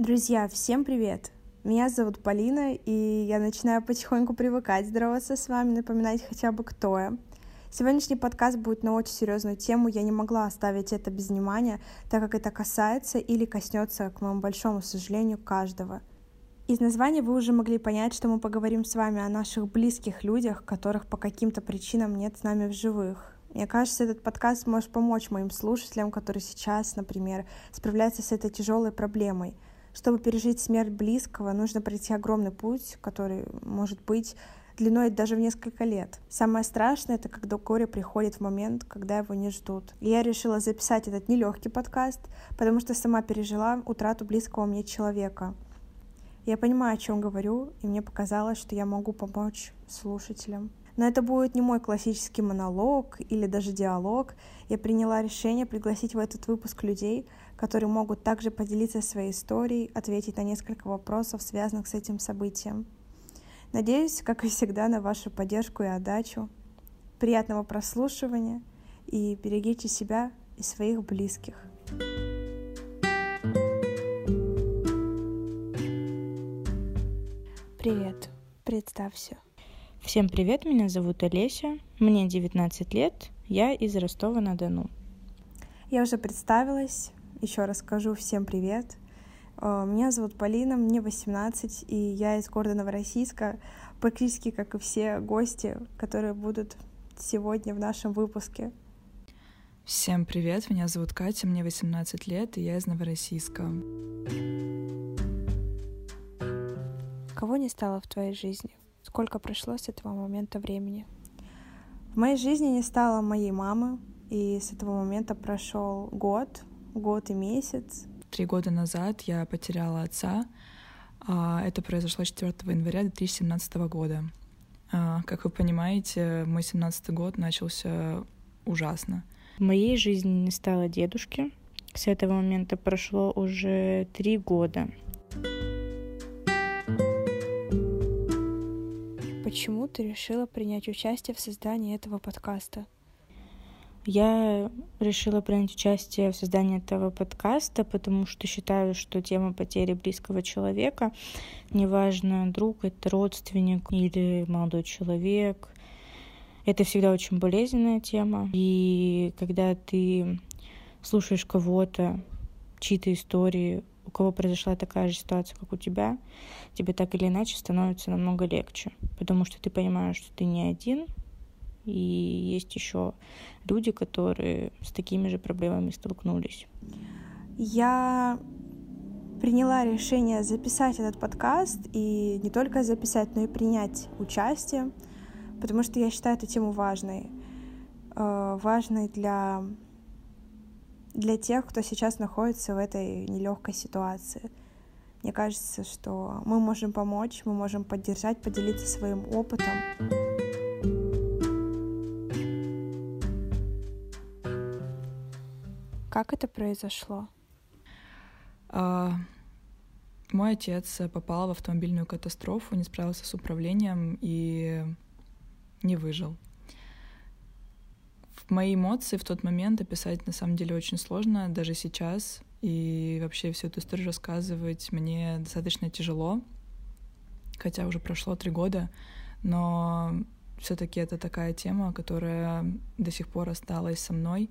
Друзья, всем привет! Меня зовут Полина, и я начинаю потихоньку привыкать здороваться с вами, напоминать хотя бы кто я. Сегодняшний подкаст будет на очень серьезную тему, я не могла оставить это без внимания, так как это касается или коснется, к моему большому сожалению, каждого. Из названия вы уже могли понять, что мы поговорим с вами о наших близких людях, которых по каким-то причинам нет с нами в живых. Мне кажется, этот подкаст может помочь моим слушателям, которые сейчас, например, справляются с этой тяжелой проблемой — чтобы пережить смерть близкого, нужно пройти огромный путь, который может быть длиной даже в несколько лет. Самое страшное — это когда горе приходит в момент, когда его не ждут. И я решила записать этот нелегкий подкаст, потому что сама пережила утрату близкого мне человека. Я понимаю, о чем говорю, и мне показалось, что я могу помочь слушателям. Но это будет не мой классический монолог или даже диалог. Я приняла решение пригласить в этот выпуск людей, которые могут также поделиться своей историей, ответить на несколько вопросов, связанных с этим событием. Надеюсь, как и всегда, на вашу поддержку и отдачу. Приятного прослушивания и берегите себя и своих близких. Привет, представься. Всем привет, меня зовут Олеся, мне 19 лет, я из Ростова-на-Дону. Я уже представилась, еще раз скажу всем привет. Э, меня зовут Полина, мне 18, и я из города Новороссийска, практически как и все гости, которые будут сегодня в нашем выпуске. Всем привет, меня зовут Катя, мне 18 лет, и я из Новороссийска. Кого не стало в твоей жизни? Сколько прошло с этого момента времени? В моей жизни не стало моей мамы, и с этого момента прошел год, год и месяц. Три года назад я потеряла отца. А, это произошло 4 января 2017 года. А, как вы понимаете, мой 17 год начался ужасно. В моей жизни не стало дедушки. С этого момента прошло уже три года. Почему ты решила принять участие в создании этого подкаста? Я решила принять участие в создании этого подкаста, потому что считаю, что тема потери близкого человека, неважно, друг это родственник или молодой человек, это всегда очень болезненная тема. И когда ты слушаешь кого-то, чьи-то истории, у кого произошла такая же ситуация, как у тебя, тебе так или иначе становится намного легче, потому что ты понимаешь, что ты не один, и есть еще люди, которые с такими же проблемами столкнулись. Я приняла решение записать этот подкаст и не только записать, но и принять участие, потому что я считаю эту тему важной, э, важной для для тех, кто сейчас находится в этой нелегкой ситуации. Мне кажется, что мы можем помочь, мы можем поддержать, поделиться своим опытом. Как это произошло? А, мой отец попал в автомобильную катастрофу, не справился с управлением и не выжил мои эмоции в тот момент описать на самом деле очень сложно, даже сейчас. И вообще всю эту историю рассказывать мне достаточно тяжело, хотя уже прошло три года, но все-таки это такая тема, которая до сих пор осталась со мной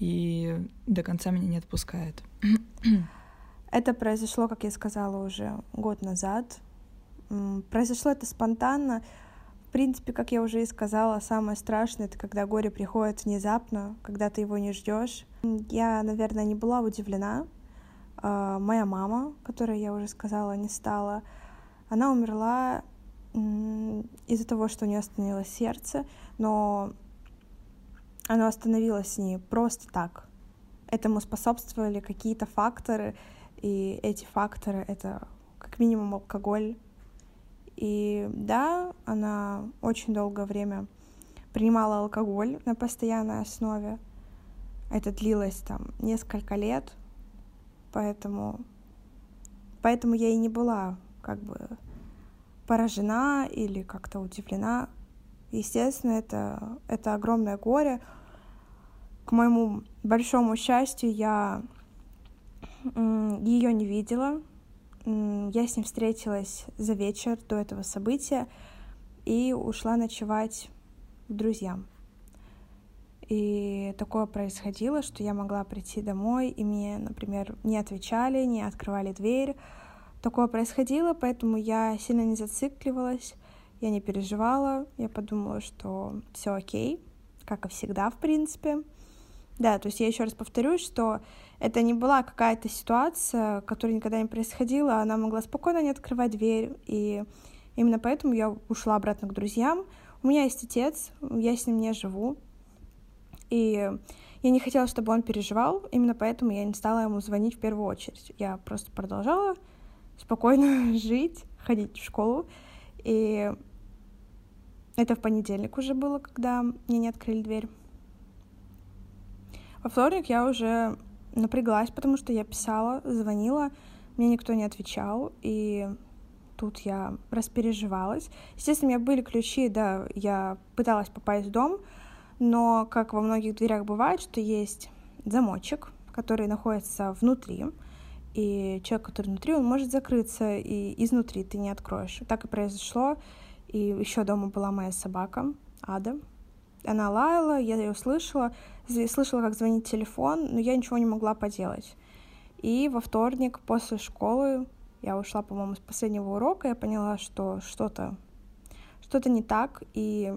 и до конца меня не отпускает. Это произошло, как я сказала, уже год назад. Произошло это спонтанно. В принципе, как я уже и сказала, самое страшное — это когда горе приходит внезапно, когда ты его не ждешь. Я, наверное, не была удивлена. А, моя мама, которая, я уже сказала, не стала, она умерла из-за того, что у нее остановилось сердце, но оно остановилось не просто так. Этому способствовали какие-то факторы, и эти факторы — это как минимум алкоголь, и да, она очень долгое время принимала алкоголь на постоянной основе. Это длилось там несколько лет, поэтому, поэтому я и не была как бы поражена или как-то удивлена. Естественно, это, это огромное горе. К моему большому счастью, я ее не видела, я с ним встретилась за вечер до этого события и ушла ночевать к друзьям. И такое происходило, что я могла прийти домой, и мне, например, не отвечали, не открывали дверь. Такое происходило, поэтому я сильно не зацикливалась, я не переживала, я подумала, что все окей, как и всегда, в принципе. Да, то есть я еще раз повторюсь, что это не была какая-то ситуация, которая никогда не происходила, она могла спокойно не открывать дверь, и именно поэтому я ушла обратно к друзьям. У меня есть отец, я с ним не живу, и я не хотела, чтобы он переживал, именно поэтому я не стала ему звонить в первую очередь. Я просто продолжала спокойно жить, ходить в школу. И это в понедельник уже было, когда мне не открыли дверь. Во вторник я уже напряглась, потому что я писала, звонила, мне никто не отвечал, и тут я распереживалась. Естественно, у меня были ключи, да, я пыталась попасть в дом, но, как во многих дверях бывает, что есть замочек, который находится внутри, и человек, который внутри, он может закрыться, и изнутри ты не откроешь. Так и произошло. И еще дома была моя собака, Ада. Она лаяла, я ее слышала, слышала, как звонит телефон, но я ничего не могла поделать. И во вторник после школы я ушла, по-моему, с последнего урока, я поняла, что что-то что-то не так, и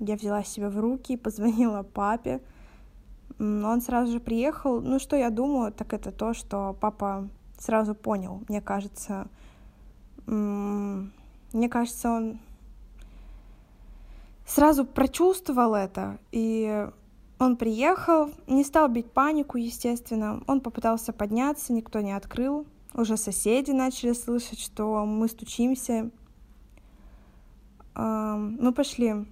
я взяла себя в руки, позвонила папе. Он сразу же приехал. Ну, что я думаю, так это то, что папа сразу понял. Мне кажется, мне кажется, он сразу прочувствовал это, и он приехал, не стал бить панику, естественно. Он попытался подняться, никто не открыл. Уже соседи начали слышать, что мы стучимся. Мы пошли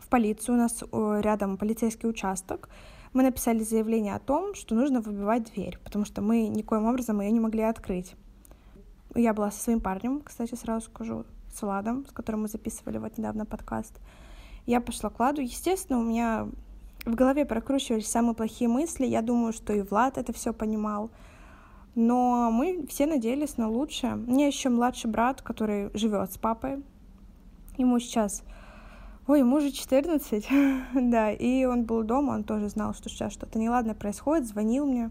в полицию, у нас рядом полицейский участок. Мы написали заявление о том, что нужно выбивать дверь, потому что мы никоим образом ее не могли открыть. Я была со своим парнем, кстати, сразу скажу, с Владом, с которым мы записывали вот недавно подкаст. Я пошла к Владу. Естественно, у меня в голове прокручивались самые плохие мысли. Я думаю, что и Влад это все понимал. Но мы все надеялись на лучшее. У меня еще младший брат, который живет с папой. Ему сейчас Ой, ему уже 14, да, и он был дома, он тоже знал, что сейчас что-то неладное происходит, звонил мне,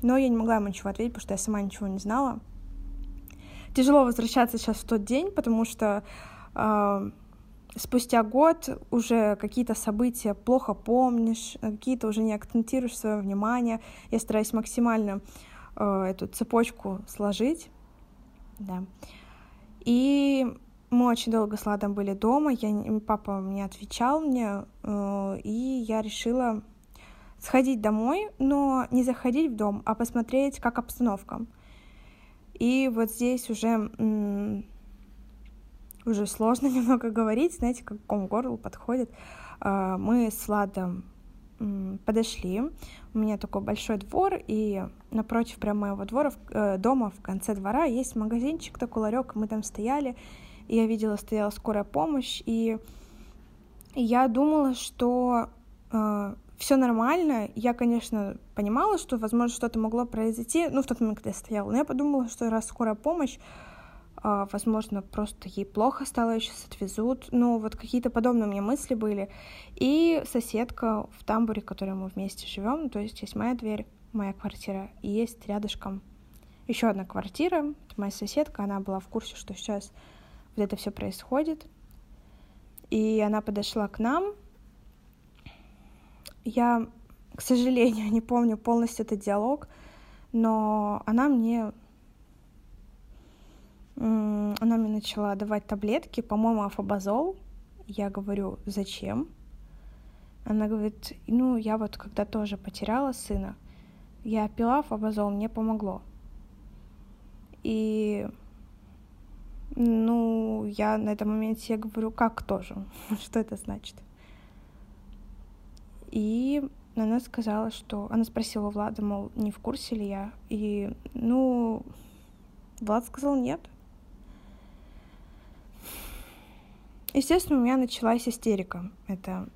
но я не могла ему ничего ответить, потому что я сама ничего не знала. Тяжело возвращаться сейчас в тот день, потому что э, спустя год уже какие-то события плохо помнишь, какие-то уже не акцентируешь свое внимание. Я стараюсь максимально э, эту цепочку сложить, да. И мы очень долго с Ладом были дома, я, папа не отвечал мне, э, и я решила сходить домой, но не заходить в дом, а посмотреть, как обстановка. И вот здесь уже уже сложно немного говорить, знаете, как ком горлу подходит. Э, мы с Владом подошли. У меня такой большой двор, и напротив прямо моего двора, э, дома в конце двора есть магазинчик, такой ларек, мы там стояли, и я видела, стояла скорая помощь, и я думала, что э, все нормально. Я, конечно, понимала, что, возможно, что-то могло произойти, ну, в тот момент, когда я стояла, но я подумала, что раз скорая помощь, возможно, просто ей плохо стало, сейчас отвезут. Ну, вот какие-то подобные у меня мысли были. И соседка в тамбуре, в которой мы вместе живем, то есть есть моя дверь, моя квартира, и есть рядышком еще одна квартира, это моя соседка, она была в курсе, что сейчас вот это все происходит. И она подошла к нам. Я, к сожалению, не помню полностью этот диалог, но она мне она мне начала давать таблетки, по-моему, афобазол. Я говорю, зачем? Она говорит, ну, я вот когда тоже потеряла сына, я пила афобазол, мне помогло. И ну, я на этом моменте говорю, как тоже? что это значит? И она сказала, что... Она спросила Влада, мол, не в курсе ли я? И, ну, Влад сказал нет. Естественно, у меня началась истерика. Это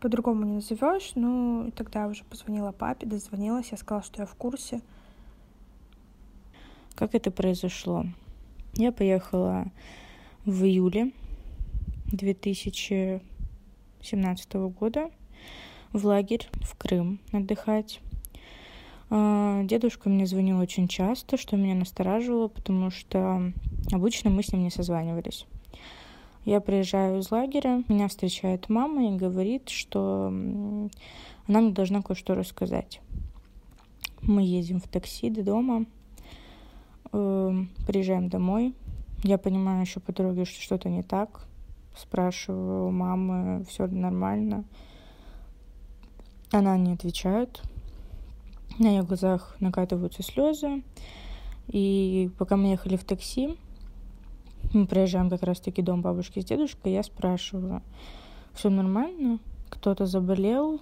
по-другому не назовешь. Ну, и тогда я уже позвонила папе, дозвонилась, я сказала, что я в курсе. Как это произошло? Я поехала в июле 2017 года в лагерь в Крым отдыхать. А, дедушка мне звонил очень часто, что меня настораживало, потому что обычно мы с ним не созванивались. Я приезжаю из лагеря, меня встречает мама и говорит, что она мне должна кое-что рассказать. Мы едем в такси до дома, э, приезжаем домой. Я понимаю еще по дороге, что что-то не так. Спрашиваю у мамы, все нормально. Она не отвечает. На ее глазах накатываются слезы. И пока мы ехали в такси, мы проезжаем как раз-таки дом бабушки с дедушкой, я спрашиваю, все нормально? Кто-то заболел?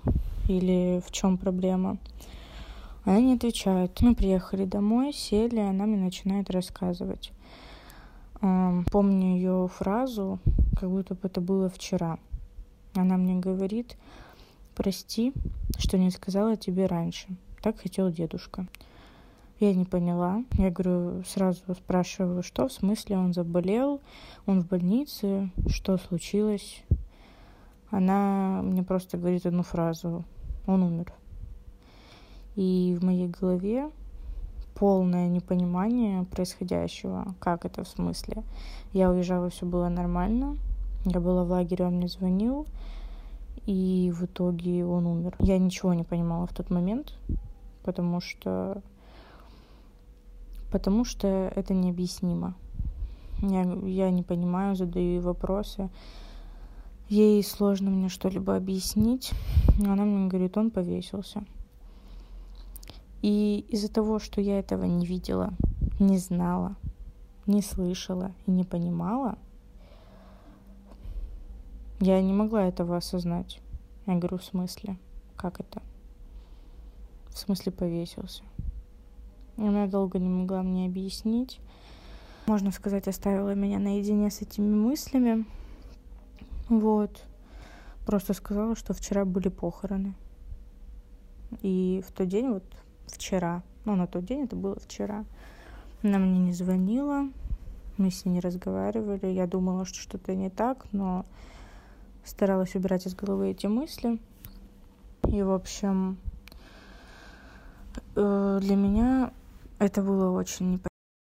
Или в чем проблема? Она не отвечает. Мы приехали домой, сели, она мне начинает рассказывать. Помню ее фразу, как будто бы это было вчера. Она мне говорит, прости, что не сказала тебе раньше. Так хотел дедушка. Я не поняла. Я говорю, сразу спрашиваю, что в смысле он заболел, он в больнице, что случилось. Она мне просто говорит одну фразу. Он умер. И в моей голове полное непонимание происходящего. Как это в смысле? Я уезжала, все было нормально. Я была в лагере, он мне звонил. И в итоге он умер. Я ничего не понимала в тот момент, потому что потому что это необъяснимо. Я, я не понимаю, задаю ей вопросы. Ей сложно мне что-либо объяснить. Она мне говорит, он повесился. И из-за того, что я этого не видела, не знала, не слышала и не понимала, я не могла этого осознать. Я говорю, в смысле? Как это? В смысле повесился? Она долго не могла мне объяснить. Можно сказать, оставила меня наедине с этими мыслями. Вот. Просто сказала, что вчера были похороны. И в тот день вот вчера. Ну, на тот день это было вчера. Она мне не звонила, мы с ней не разговаривали. Я думала, что что-то не так, но старалась убирать из головы эти мысли. И, в общем, э, для меня это было очень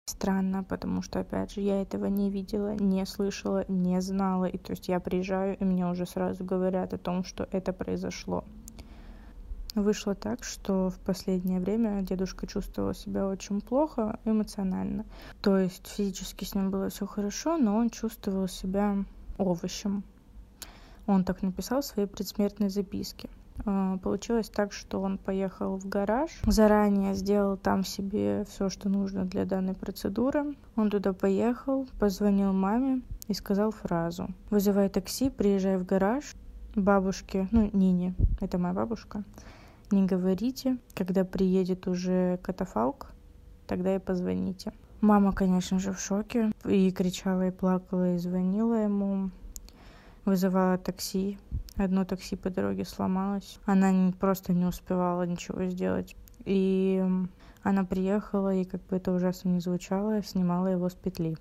странно, потому что, опять же, я этого не видела, не слышала, не знала. И то есть я приезжаю, и мне уже сразу говорят о том, что это произошло. Вышло так, что в последнее время дедушка чувствовал себя очень плохо эмоционально. То есть физически с ним было все хорошо, но он чувствовал себя овощем. Он так написал в своей предсмертной записке. А, получилось так, что он поехал в гараж, заранее сделал там себе все, что нужно для данной процедуры. Он туда поехал, позвонил маме и сказал фразу. Вызывай такси, приезжай в гараж, бабушке, ну, Нине, это моя бабушка, не говорите. Когда приедет уже катафалк, тогда и позвоните. Мама, конечно же, в шоке. И кричала, и плакала, и звонила ему. Вызывала такси. Одно такси по дороге сломалось. Она просто не успевала ничего сделать. И она приехала, и как бы это ужасно не звучало, снимала его с петли.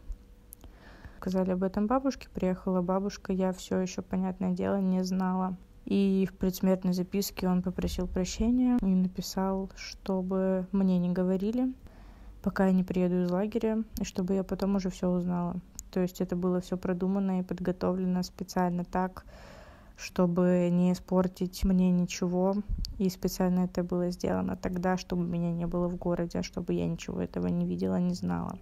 Сказали об этом бабушке, приехала бабушка, я все еще, понятное дело, не знала. И в предсмертной записке он попросил прощения и написал, чтобы мне не говорили, пока я не приеду из лагеря, и чтобы я потом уже все узнала. То есть это было все продумано и подготовлено специально так, чтобы не испортить мне ничего. И специально это было сделано тогда, чтобы меня не было в городе, чтобы я ничего этого не видела, не знала.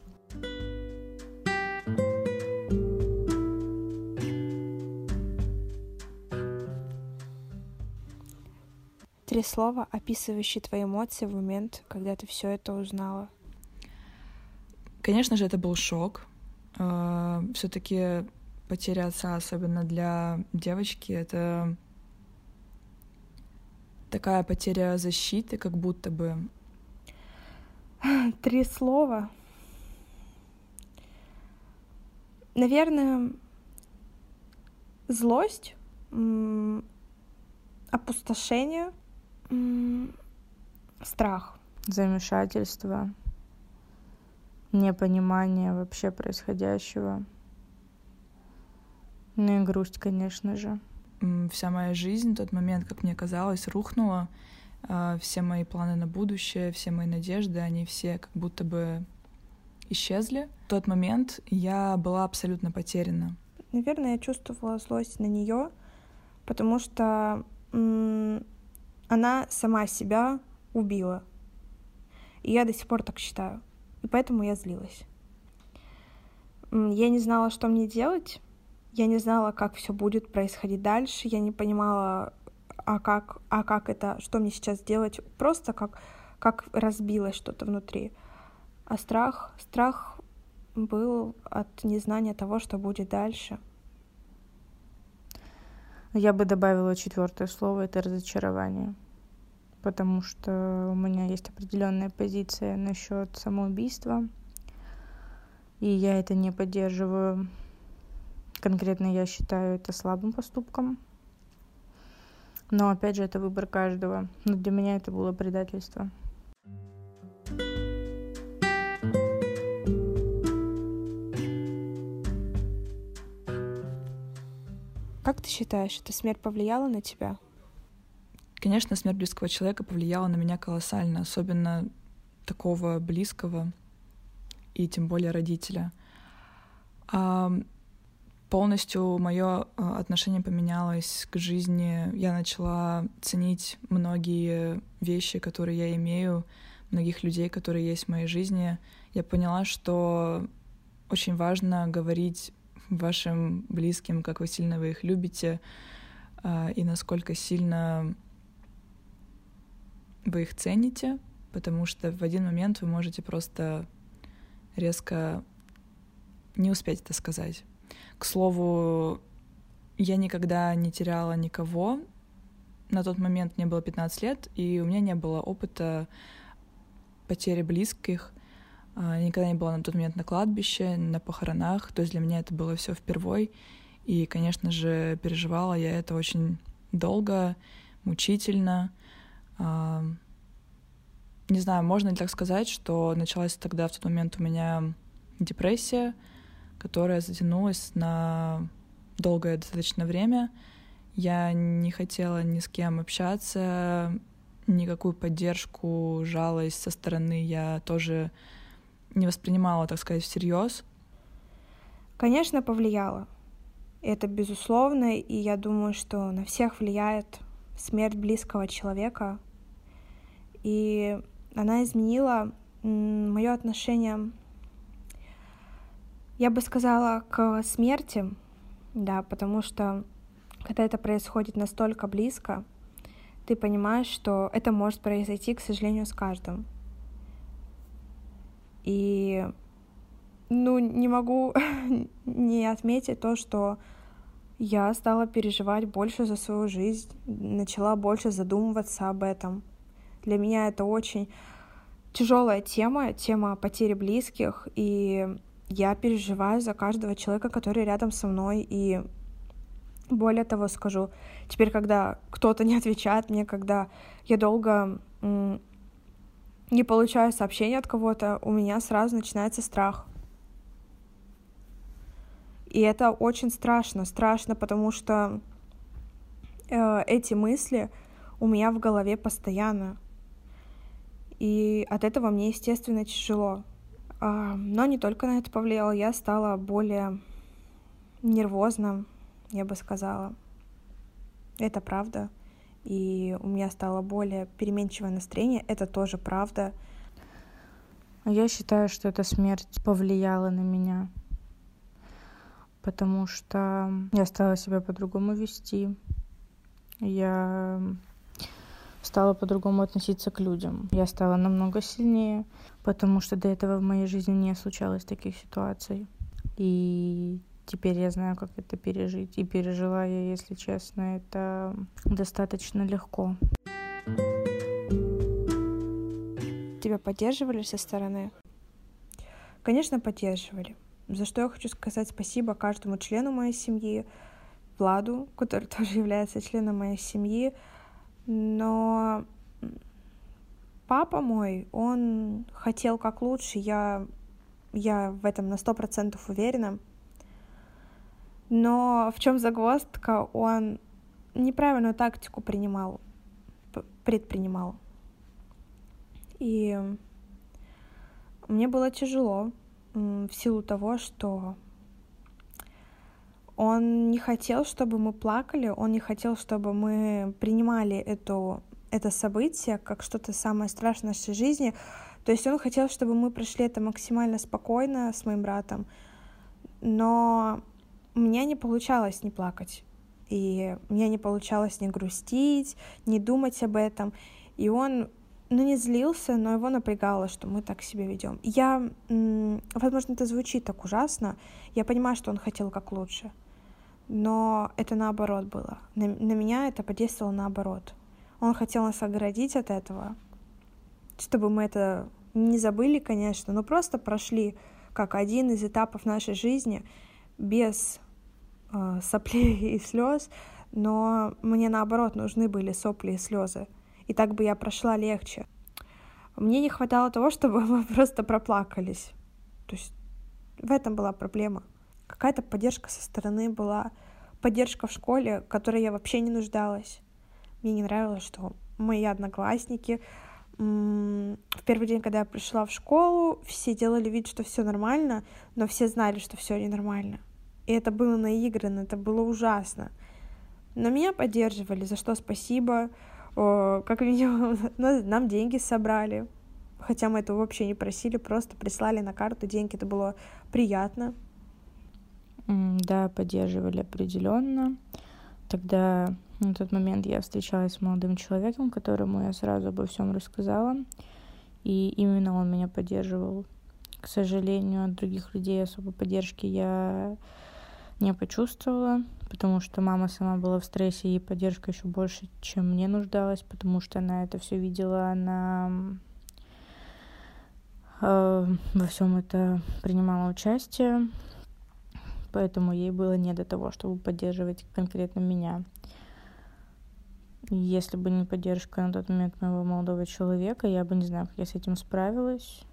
Три слова, описывающие твои эмоции в момент, когда ты все это узнала. Конечно же, это был шок. А, Все-таки потеря отца, особенно для девочки, это такая потеря защиты, как будто бы. Три слова. Наверное, злость, опустошение — страх. Замешательство. Непонимание вообще происходящего. Ну и грусть, конечно же. Вся моя жизнь в тот момент, как мне казалось, рухнула. А, все мои планы на будущее, все мои надежды, они все как будто бы исчезли. В тот момент я была абсолютно потеряна. Наверное, я чувствовала злость на нее, потому что она сама себя убила. И я до сих пор так считаю. И поэтому я злилась. Я не знала, что мне делать. Я не знала, как все будет происходить дальше. Я не понимала, а как, а как это, что мне сейчас делать. Просто как, как разбилось что-то внутри. А страх, страх был от незнания того, что будет дальше. Я бы добавила четвертое слово это разочарование. Потому что у меня есть определенная позиция насчет самоубийства. И я это не поддерживаю. Конкретно я считаю это слабым поступком. Но опять же, это выбор каждого. Но для меня это было предательство. Как ты считаешь, эта смерть повлияла на тебя? Конечно, смерть близкого человека повлияла на меня колоссально, особенно такого близкого и тем более родителя. А полностью мое отношение поменялось к жизни. Я начала ценить многие вещи, которые я имею, многих людей, которые есть в моей жизни. Я поняла, что очень важно говорить вашим близким, как вы сильно вы их любите, а, и насколько сильно вы их цените, потому что в один момент вы можете просто резко не успеть это сказать. К слову, я никогда не теряла никого. На тот момент мне было 15 лет, и у меня не было опыта потери близких. А, никогда не была на тот момент на кладбище, на похоронах. То есть для меня это было все впервой. И, конечно же, переживала я это очень долго, мучительно. Не знаю, можно ли так сказать, что началась тогда в тот момент у меня депрессия, которая затянулась на долгое достаточно время. Я не хотела ни с кем общаться, никакую поддержку, жалость со стороны я тоже не воспринимала, так сказать, всерьез. Конечно, повлияло. Это безусловно, и я думаю, что на всех влияет смерть близкого человека. И она изменила мое отношение, я бы сказала, к смерти, да, потому что когда это происходит настолько близко, ты понимаешь, что это может произойти, к сожалению, с каждым. И ну, не могу не отметить то, что я стала переживать больше за свою жизнь, начала больше задумываться об этом. Для меня это очень тяжелая тема, тема потери близких, и я переживаю за каждого человека, который рядом со мной, и более того скажу, теперь, когда кто-то не отвечает мне, когда я долго не получаю сообщения от кого-то, у меня сразу начинается страх. И это очень страшно, страшно, потому что э, эти мысли у меня в голове постоянно. И от этого мне, естественно, тяжело. А, но не только на это повлияло, я стала более нервозна, я бы сказала. Это правда и у меня стало более переменчивое настроение. Это тоже правда. Я считаю, что эта смерть повлияла на меня, потому что я стала себя по-другому вести. Я стала по-другому относиться к людям. Я стала намного сильнее, потому что до этого в моей жизни не случалось таких ситуаций. И Теперь я знаю, как это пережить. И пережила я, если честно, это достаточно легко. Тебя поддерживали со стороны? Конечно, поддерживали. За что я хочу сказать спасибо каждому члену моей семьи, Владу, который тоже является членом моей семьи. Но папа мой, он хотел как лучше. Я я в этом на сто процентов уверена. Но в чем загвоздка? Он неправильную тактику принимал, предпринимал. И мне было тяжело в силу того, что он не хотел, чтобы мы плакали, он не хотел, чтобы мы принимали эту, это событие как что-то самое страшное в нашей жизни. То есть он хотел, чтобы мы прошли это максимально спокойно с моим братом. Но у меня не получалось не плакать. И мне не получалось не грустить, не думать об этом. И он, ну, не злился, но его напрягало, что мы так себя ведем. Я, возможно, это звучит так ужасно. Я понимаю, что он хотел как лучше но это наоборот было. На, на меня это подействовало наоборот. Он хотел нас оградить от этого, чтобы мы это не забыли, конечно, но просто прошли как один из этапов нашей жизни без э, соплей и слез, но мне наоборот нужны были сопли и слезы. И так бы я прошла легче. Мне не хватало того, чтобы мы просто проплакались. То есть в этом была проблема какая-то поддержка со стороны была, поддержка в школе, которой я вообще не нуждалась. Мне не нравилось, что мои одноклассники в первый день, когда я пришла в школу, все делали вид, что все нормально, но все знали, что все ненормально. И это было наиграно, это было ужасно. Но меня поддерживали, за что спасибо. О, как минимум, нам деньги собрали. Хотя мы этого вообще не просили, просто прислали на карту деньги. Это было приятно. Да, поддерживали определенно. Тогда на тот момент я встречалась с молодым человеком, которому я сразу обо всем рассказала. И именно он меня поддерживал. К сожалению, от других людей особо поддержки я не почувствовала, потому что мама сама была в стрессе, и поддержка еще больше, чем мне нуждалась, потому что она это все видела, она э, во всем это принимала участие поэтому ей было не до того, чтобы поддерживать конкретно меня. Если бы не поддержка на тот момент моего молодого человека, я бы не знаю, как я с этим справилась.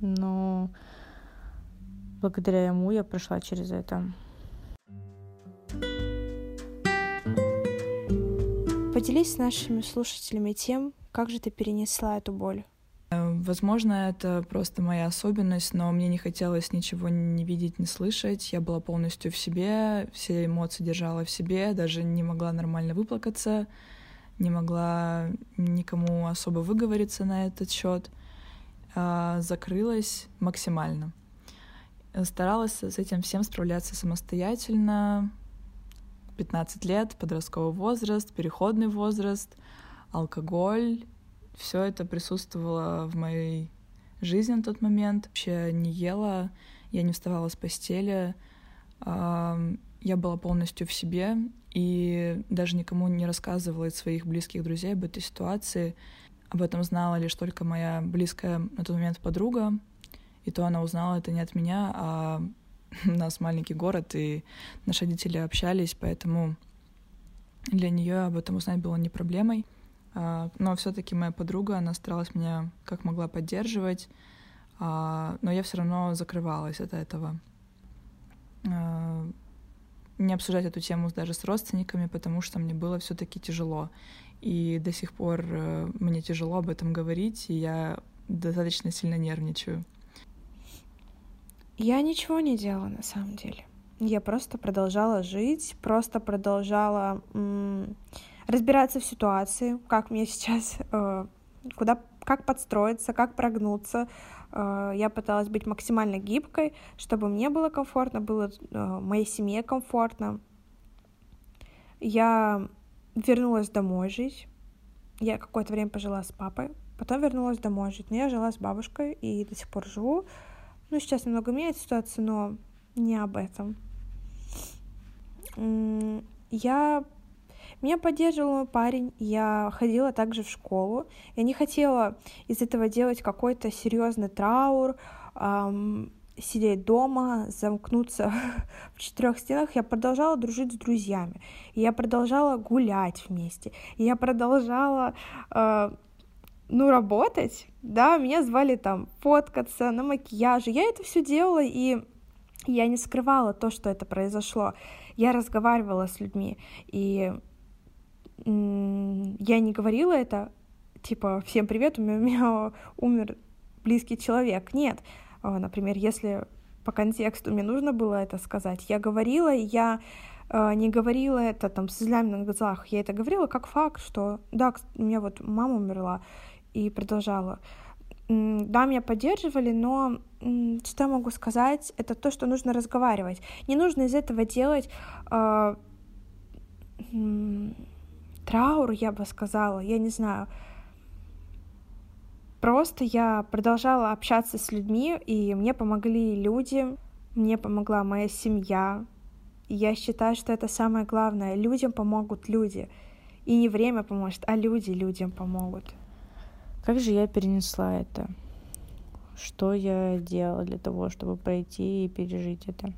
Но благодаря ему я прошла через это. Поделись с нашими слушателями тем, как же ты перенесла эту боль. Возможно, это просто моя особенность, но мне не хотелось ничего не видеть, не слышать. Я была полностью в себе, все эмоции держала в себе, даже не могла нормально выплакаться, не могла никому особо выговориться на этот счет. А, закрылась максимально. Старалась с этим всем справляться самостоятельно. 15 лет, подростковый возраст, переходный возраст, алкоголь, все это присутствовало в моей жизни на тот момент. Вообще не ела, я не вставала с постели, я была полностью в себе и даже никому не рассказывала из своих близких друзей об этой ситуации. Об этом знала лишь только моя близкая на тот момент подруга, и то она узнала это не от меня, а у нас маленький город, и наши родители общались, поэтому для нее об этом узнать было не проблемой. А, но все-таки моя подруга, она старалась меня как могла поддерживать, а, но я все равно закрывалась от этого. А, не обсуждать эту тему даже с родственниками, потому что мне было все-таки тяжело. И до сих пор э, мне тяжело об этом говорить, и я достаточно сильно нервничаю. Я ничего не делала на самом деле. Я просто продолжала жить, просто продолжала м- разбираться в ситуации, как мне сейчас, э, куда, как подстроиться, как прогнуться. Э, я пыталась быть максимально гибкой, чтобы мне было комфортно, было э, моей семье комфортно. Я вернулась домой жить. Я какое-то время пожила с папой, потом вернулась домой жить. Но я жила с бабушкой и до сих пор живу. Ну, сейчас немного меняется ситуация, но не об этом. Я меня поддерживал мой парень, я ходила также в школу. Я не хотела из этого делать какой-то серьезный траур, эм, сидеть дома, замкнуться в четырех стенах. Я продолжала дружить с друзьями, я продолжала гулять вместе, я продолжала э, ну, работать, да, меня звали там фоткаться на макияже, я это все делала, и я не скрывала то, что это произошло. Я разговаривала с людьми, и я не говорила это, типа, всем привет, у меня, умер близкий человек. Нет, а, например, если по контексту мне нужно было это сказать, я говорила, я э, не говорила это там с слезами на глазах, я это говорила как факт, что да, у меня вот мама умерла, и продолжала. Да, меня поддерживали, но что я могу сказать, это то, что нужно разговаривать. Не нужно из этого делать э, траур, я бы сказала, я не знаю. Просто я продолжала общаться с людьми, и мне помогли люди, мне помогла моя семья. И я считаю, что это самое главное. Людям помогут люди. И не время поможет, а люди людям помогут. Как же я перенесла это? Что я делала для того, чтобы пройти и пережить это?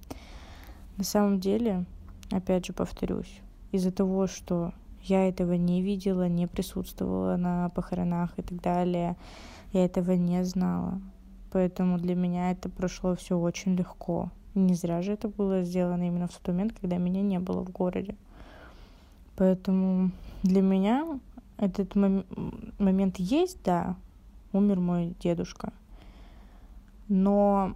На самом деле, опять же повторюсь, из-за того, что я этого не видела, не присутствовала на похоронах и так далее, я этого не знала. Поэтому для меня это прошло все очень легко. Не зря же это было сделано именно в тот момент, когда меня не было в городе. Поэтому для меня этот мом- момент есть, да, умер мой дедушка. Но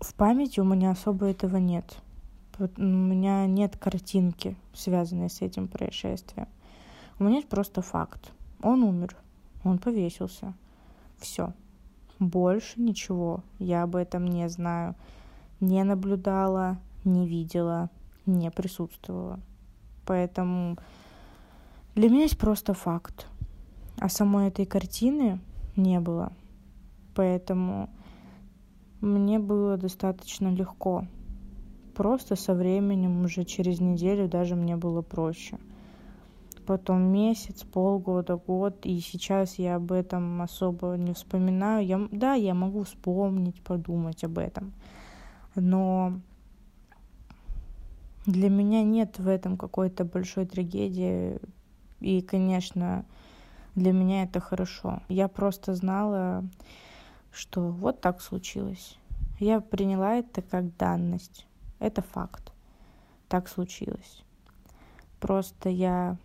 в памяти у меня особо этого нет. У меня нет картинки, связанной с этим происшествием. У меня есть просто факт. Он умер, он повесился. Все. Больше ничего я об этом не знаю. Не наблюдала, не видела, не присутствовала. Поэтому для меня есть просто факт. А самой этой картины не было. Поэтому мне было достаточно легко. Просто со временем, уже через неделю даже мне было проще. Потом месяц, полгода, год, и сейчас я об этом особо не вспоминаю. Я, да, я могу вспомнить, подумать об этом. Но для меня нет в этом какой-то большой трагедии и, конечно, для меня это хорошо. Я просто знала, что вот так случилось. Я приняла это как данность. Это факт. Так случилось. Просто я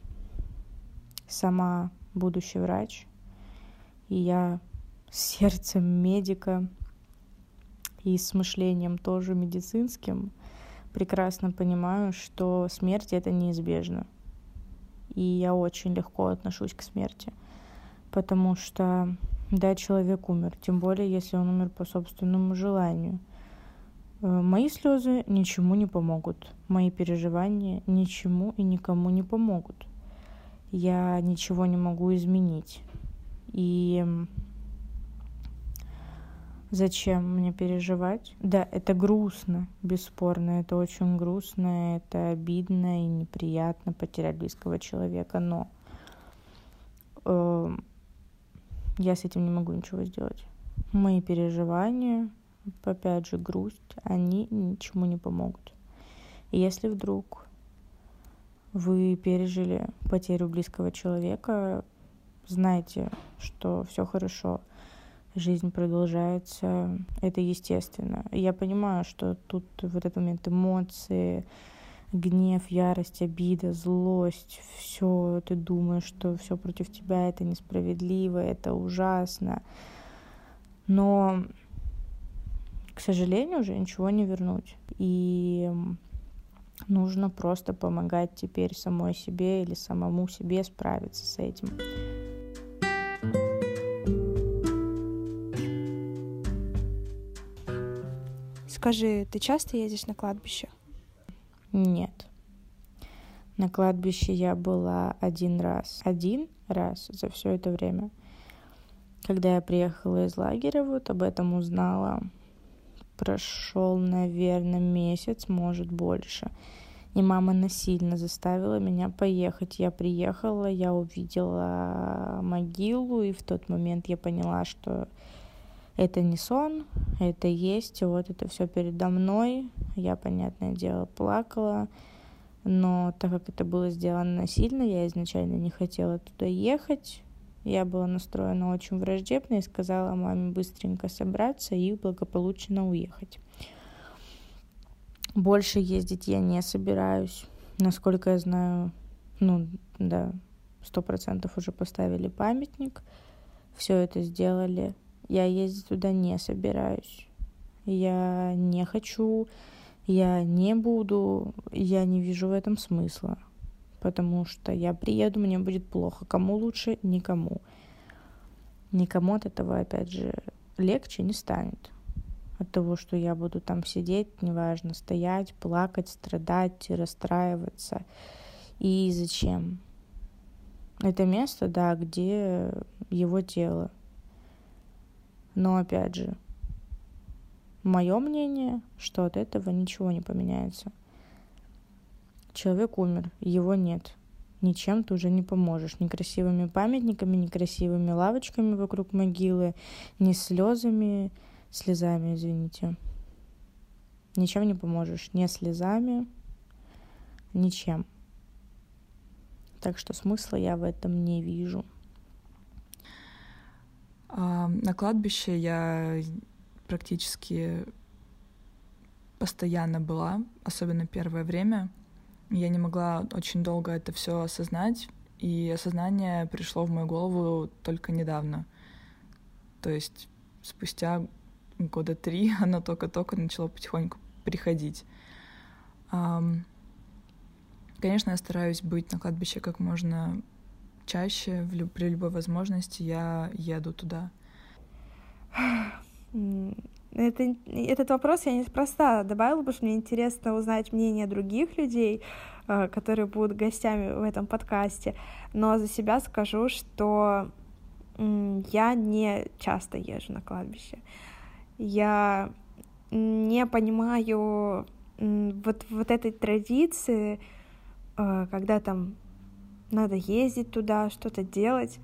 сама будущий врач, и я сердцем медика и с мышлением тоже медицинским прекрасно понимаю, что смерть это неизбежно и я очень легко отношусь к смерти, потому что, да, человек умер, тем более, если он умер по собственному желанию. Э, мои слезы ничему не помогут, мои переживания ничему и никому не помогут. Я ничего не могу изменить. И Зачем мне переживать? Да, это грустно, бесспорно, это очень грустно, это обидно и неприятно потерять близкого человека, но э, я с этим не могу ничего сделать. Мои переживания, опять же, грусть, они ничему не помогут. И если вдруг вы пережили потерю близкого человека, знайте, что все хорошо – жизнь продолжается, это естественно. Я понимаю, что тут в этот момент эмоции, гнев, ярость, обида, злость, все, ты думаешь, что все против тебя, это несправедливо, это ужасно. Но, к сожалению, уже ничего не вернуть. И нужно просто помогать теперь самой себе или самому себе справиться с этим. Скажи, ты часто ездишь на кладбище? Нет. На кладбище я была один раз. Один раз за все это время. Когда я приехала из лагеря, вот об этом узнала. Прошел, наверное, месяц, может больше. И мама насильно заставила меня поехать. Я приехала, я увидела могилу, и в тот момент я поняла, что это не сон, это есть, вот это все передо мной. Я, понятное дело, плакала, но так как это было сделано насильно, я изначально не хотела туда ехать, Я была настроена очень враждебно и сказала маме быстренько собраться и благополучно уехать. Больше ездить я не собираюсь. Насколько я знаю, ну да, сто процентов уже поставили памятник. Все это сделали. Я ездить туда не собираюсь. Я не хочу, я не буду, я не вижу в этом смысла. Потому что я приеду, мне будет плохо. Кому лучше? Никому. Никому от этого, опять же, легче не станет от того, что я буду там сидеть, неважно, стоять, плакать, страдать, расстраиваться. И зачем? Это место, да, где его тело. Но опять же, мое мнение, что от этого ничего не поменяется. Человек умер, его нет. Ничем ты уже не поможешь. Ни красивыми памятниками, ни красивыми лавочками вокруг могилы, ни слезами, слезами, извините. Ничем не поможешь. Не слезами, ничем. Так что смысла я в этом не вижу. А, на кладбище я практически постоянно была, особенно первое время. Я не могла очень долго это все осознать, и осознание пришло в мою голову только недавно. То есть спустя года три оно только-только начало потихоньку приходить. Конечно, я стараюсь быть на кладбище как можно чаще, при любой возможности я еду туда. Это, этот вопрос я неспроста добавила, потому что мне интересно узнать мнение других людей, э, которые будут гостями в этом подкасте. Но за себя скажу, что я не часто езжу на кладбище я не понимаю вот, вот этой традиции, э, когда там надо ездить туда, что-то делать.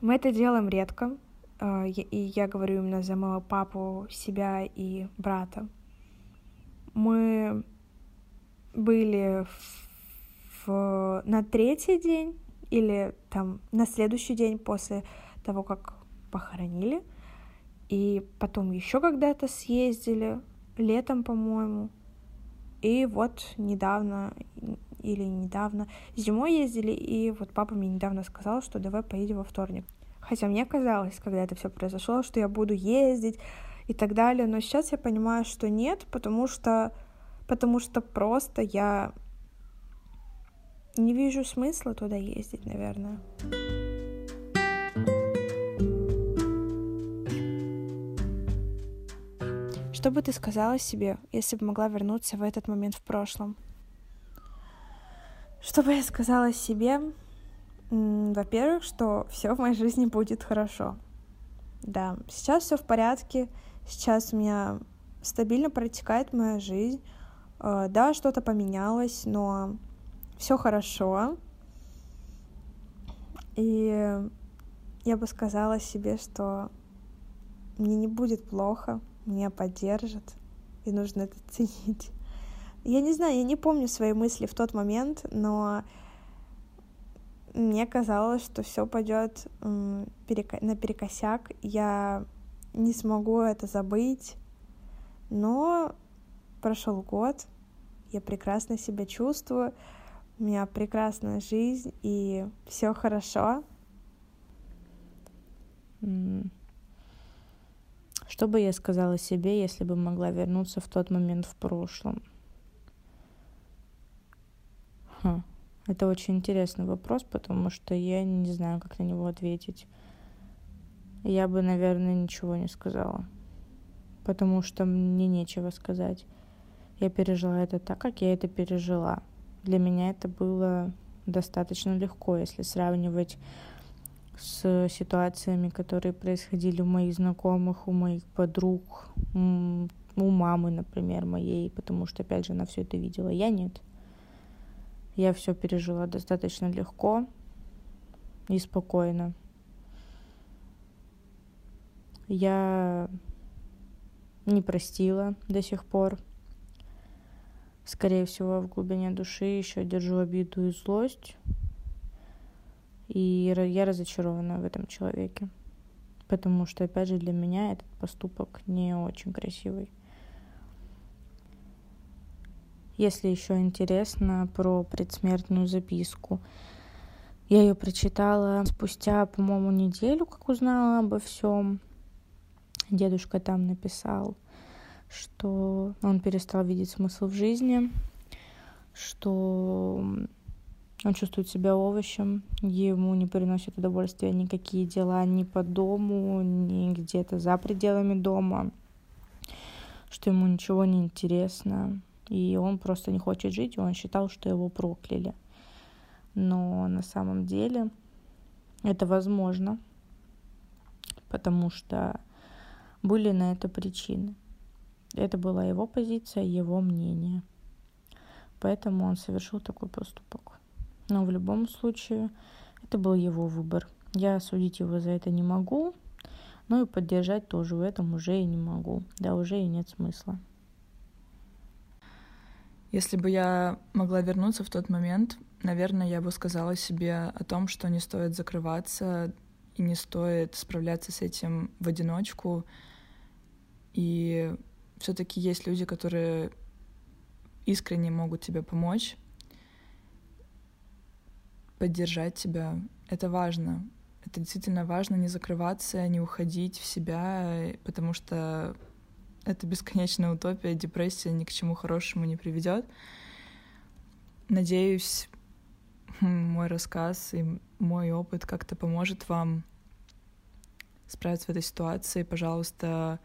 Мы это делаем редко, и я говорю именно за моего папу, себя и брата. Мы были в, в, на третий день или там на следующий день после того, как похоронили — и потом еще когда-то съездили, летом, по-моему. И вот недавно или недавно зимой ездили, и вот папа мне недавно сказал, что давай поедем во вторник. Хотя мне казалось, когда это все произошло, что я буду ездить и так далее, но сейчас я понимаю, что нет, потому что потому что просто я не вижу смысла туда ездить, наверное. Что бы ты сказала себе, если бы могла вернуться в этот момент в прошлом? Что бы я сказала себе? Во-первых, что все в моей жизни будет хорошо. Да, сейчас все в порядке, сейчас у меня стабильно протекает моя жизнь. Э, да, что-то поменялось, но все хорошо. И я бы сказала себе, что мне не будет плохо, меня поддержат, и нужно это ценить. Я не знаю, я не помню свои мысли в тот момент, но мне казалось, что все пойдет наперекосяк, я не смогу это забыть, но прошел год, я прекрасно себя чувствую, у меня прекрасная жизнь, и все хорошо. Что бы я сказала себе, если бы могла вернуться в тот момент в прошлом? Хм. Это очень интересный вопрос, потому что я не знаю, как на него ответить. Я бы, наверное, ничего не сказала, потому что мне нечего сказать. Я пережила это так, как я это пережила. Для меня это было достаточно легко, если сравнивать с ситуациями, которые происходили у моих знакомых, у моих подруг, у мамы, например, моей, потому что, опять же, она все это видела. Я нет. Я все пережила достаточно легко и спокойно. Я не простила до сих пор. Скорее всего, в глубине души еще держу обиду и злость И я разочарована в этом человеке. Потому что, опять же, для меня этот поступок не очень красивый. Если еще интересно про предсмертную записку. Я ее прочитала спустя, по-моему, неделю, как узнала обо всем. Дедушка там написал, что он перестал видеть смысл в жизни, что он чувствует себя овощем, ему не приносят удовольствия никакие дела ни по дому, ни где-то за пределами дома, что ему ничего не интересно, и он просто не хочет жить, и он считал, что его прокляли. Но на самом деле это возможно, потому что были на это причины. Это была его позиция, его мнение. Поэтому он совершил такой поступок. Но в любом случае это был его выбор. Я судить его за это не могу, но и поддержать тоже в этом уже и не могу. Да, уже и нет смысла. Если бы я могла вернуться в тот момент, наверное, я бы сказала себе о том, что не стоит закрываться и не стоит справляться с этим в одиночку. И все-таки есть люди, которые искренне могут тебе помочь поддержать тебя. Это важно. Это действительно важно не закрываться, не уходить в себя, потому что это бесконечная утопия, депрессия ни к чему хорошему не приведет. Надеюсь, мой рассказ и мой опыт как-то поможет вам справиться в этой ситуации. Пожалуйста,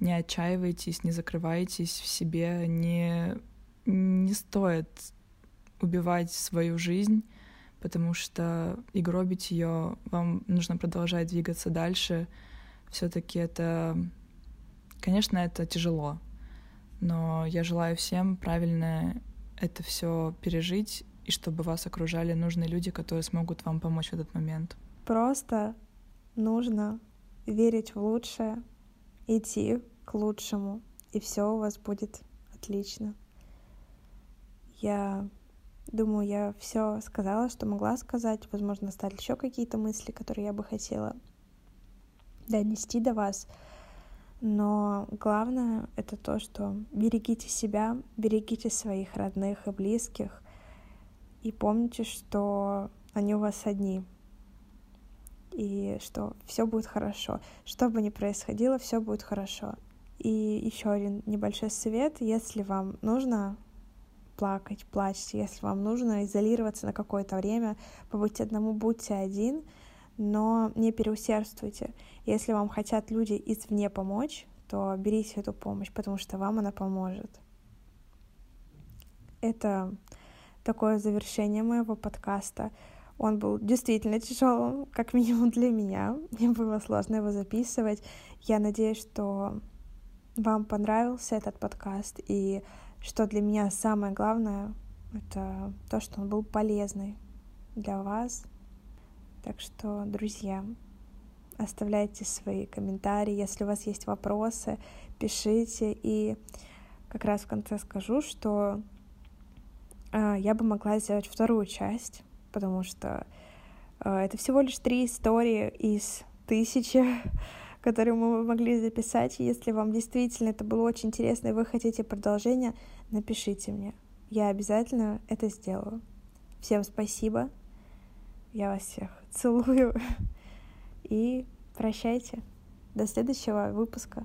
не отчаивайтесь, не закрывайтесь в себе, не, не стоит убивать свою жизнь потому что и гробить ее вам нужно продолжать двигаться дальше. Все-таки это, конечно, это тяжело, но я желаю всем правильно это все пережить и чтобы вас окружали нужные люди, которые смогут вам помочь в этот момент. Просто нужно верить в лучшее, идти к лучшему, и все у вас будет отлично. Я Думаю, я все сказала, что могла сказать. Возможно, стали еще какие-то мысли, которые я бы хотела донести до вас. Но главное — это то, что берегите себя, берегите своих родных и близких, и помните, что они у вас одни, и что все будет хорошо. Что бы ни происходило, все будет хорошо. И еще один небольшой совет, если вам нужно плакать, плачьте. Если вам нужно изолироваться на какое-то время, побудьте одному, будьте один, но не переусердствуйте. Если вам хотят люди извне помочь, то берите эту помощь, потому что вам она поможет. Это такое завершение моего подкаста. Он был действительно тяжелым, как минимум для меня. Мне было сложно его записывать. Я надеюсь, что вам понравился этот подкаст, и что для меня самое главное, это то, что он был полезный для вас. Так что, друзья, оставляйте свои комментарии. Если у вас есть вопросы, пишите. И как раз в конце скажу, что э, я бы могла сделать вторую часть, потому что э, это всего лишь три истории из тысячи которую мы могли записать. Если вам действительно это было очень интересно и вы хотите продолжение, напишите мне. Я обязательно это сделаю. Всем спасибо. Я вас всех целую. И прощайте. До следующего выпуска.